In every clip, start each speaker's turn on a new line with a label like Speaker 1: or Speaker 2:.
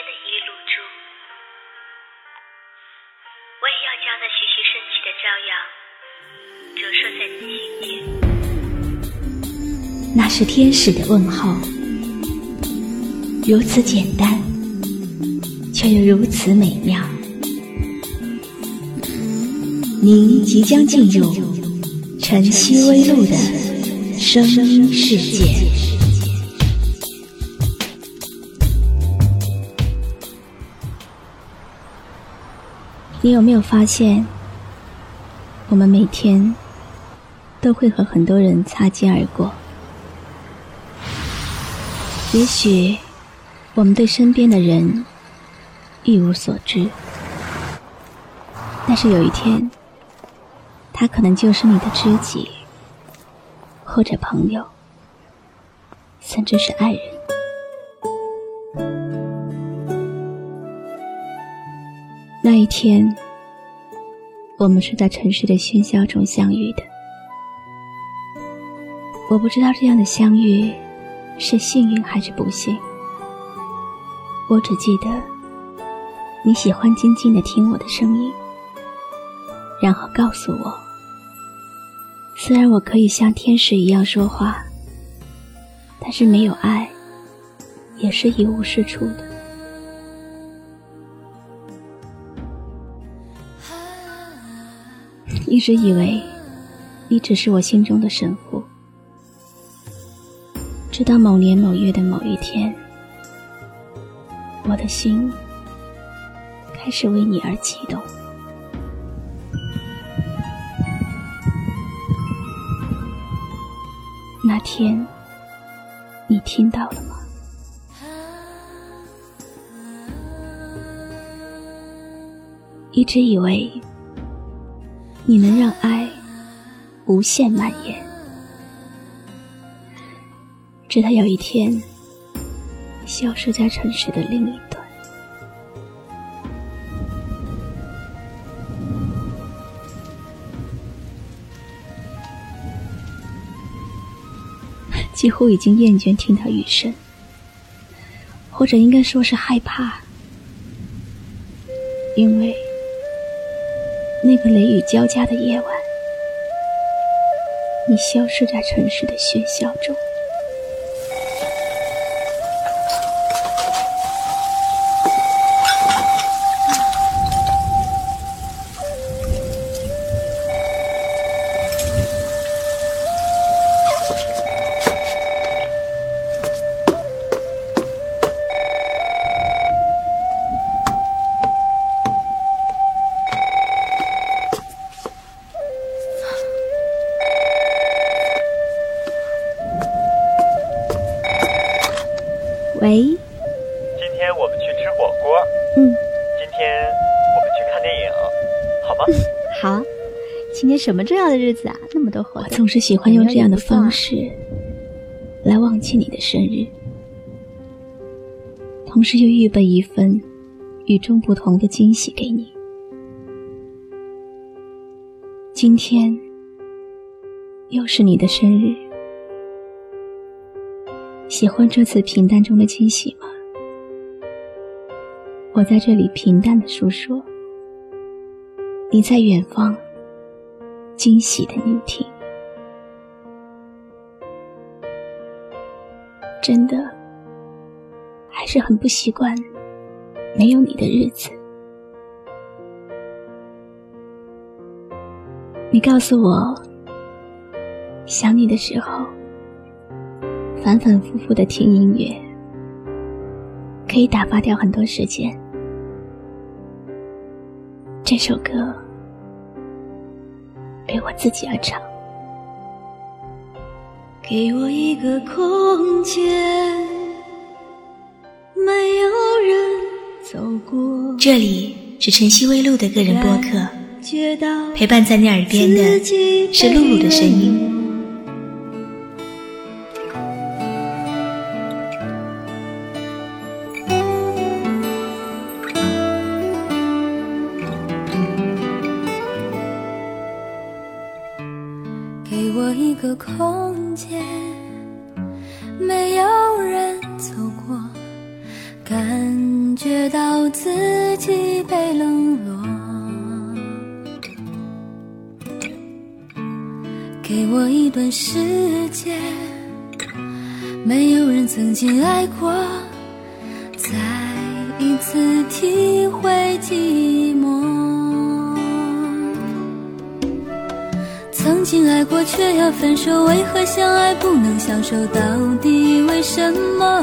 Speaker 1: 是神虚间的一粒露珠，我也要将那徐徐升起的朝阳折射在你心间。
Speaker 2: 那是天使的问候，如此简单，却又如此美妙。您即将进入晨曦微露的声音世界。你有没有发现，我们每天都会和很多人擦肩而过？也许我们对身边的人一无所知，但是有一天。他可能就是你的知己，或者朋友，甚至是爱人。天，我们是在城市的喧嚣中相遇的。我不知道这样的相遇是幸运还是不幸。我只记得你喜欢静静的听我的声音，然后告诉我。虽然我可以像天使一样说话，但是没有爱，也是一无是处的。一直以为你只是我心中的神父，直到某年某月的某一天，我的心开始为你而悸动。那天，你听到了吗？一直以为你能让爱无限蔓延，直到有一天，消失在城市的另一端。几乎已经厌倦听到雨声，或者应该说是害怕，因为那个雷雨交加的夜晚，你消失在城市的喧嚣中。
Speaker 3: 吗？
Speaker 4: 好。今天什么重要的日子啊？那么多活动。
Speaker 2: 我总是喜欢用这样的方式来忘记你的生日，同时又预备一份与众不同的惊喜给你。今天又是你的生日。喜欢这次平淡中的惊喜吗？我在这里平淡的诉说，你在远方惊喜的聆听。真的还是很不习惯没有你的日子。你告诉我，想你的时候。反反复复的听音乐，可以打发掉很多时间。这首歌为我自己而唱。
Speaker 5: 给我一个空间，没有人走过。
Speaker 2: 这里是晨曦微露的个人播客，陪伴在你耳边的是露露的声音。
Speaker 5: 觉到自己被冷落。给我一段时间，没有人曾经爱过，再一次体会寂寞。曾经爱过，却要分手，为何相爱不能相守？到底为什么？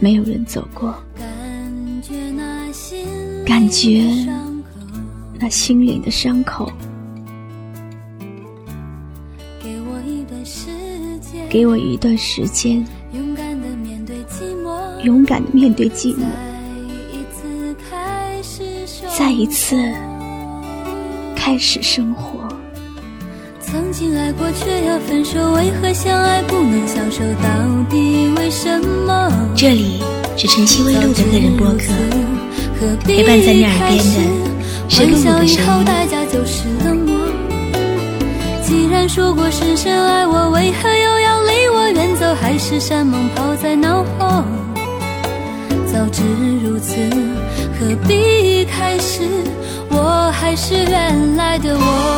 Speaker 5: 没有人走过，感觉那心
Speaker 2: 灵的伤口。
Speaker 5: 给我一段时间，勇敢的面对寂寞，
Speaker 2: 勇敢的面对寂寞，
Speaker 5: 再一次开始生活。曾经爱过，却要分手，为何相爱不能相守？到底为什么？
Speaker 2: 这里是晨曦微露的个人播客，
Speaker 5: 何必
Speaker 2: 陪伴在你耳边的是露露
Speaker 5: 欢笑以
Speaker 2: 的声音。
Speaker 5: 后代价就是冷漠。既然说过深深爱我，为何又要离我远走？海誓山盟抛在脑后。早知如此，何必开始？我还是原来的我。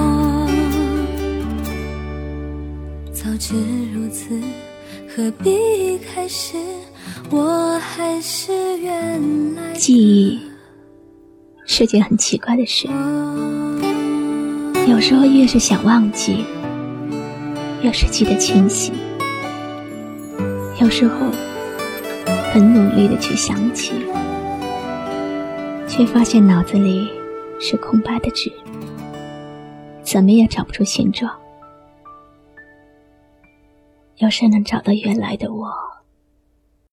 Speaker 5: 早知如此，何必一开始？我还是原来
Speaker 2: 记忆是件很奇怪的事，有时候越是想忘记，越是记得清晰；有时候很努力的去想起，却发现脑子里是空白的纸，怎么也找不出形状。要是能找到原来的我。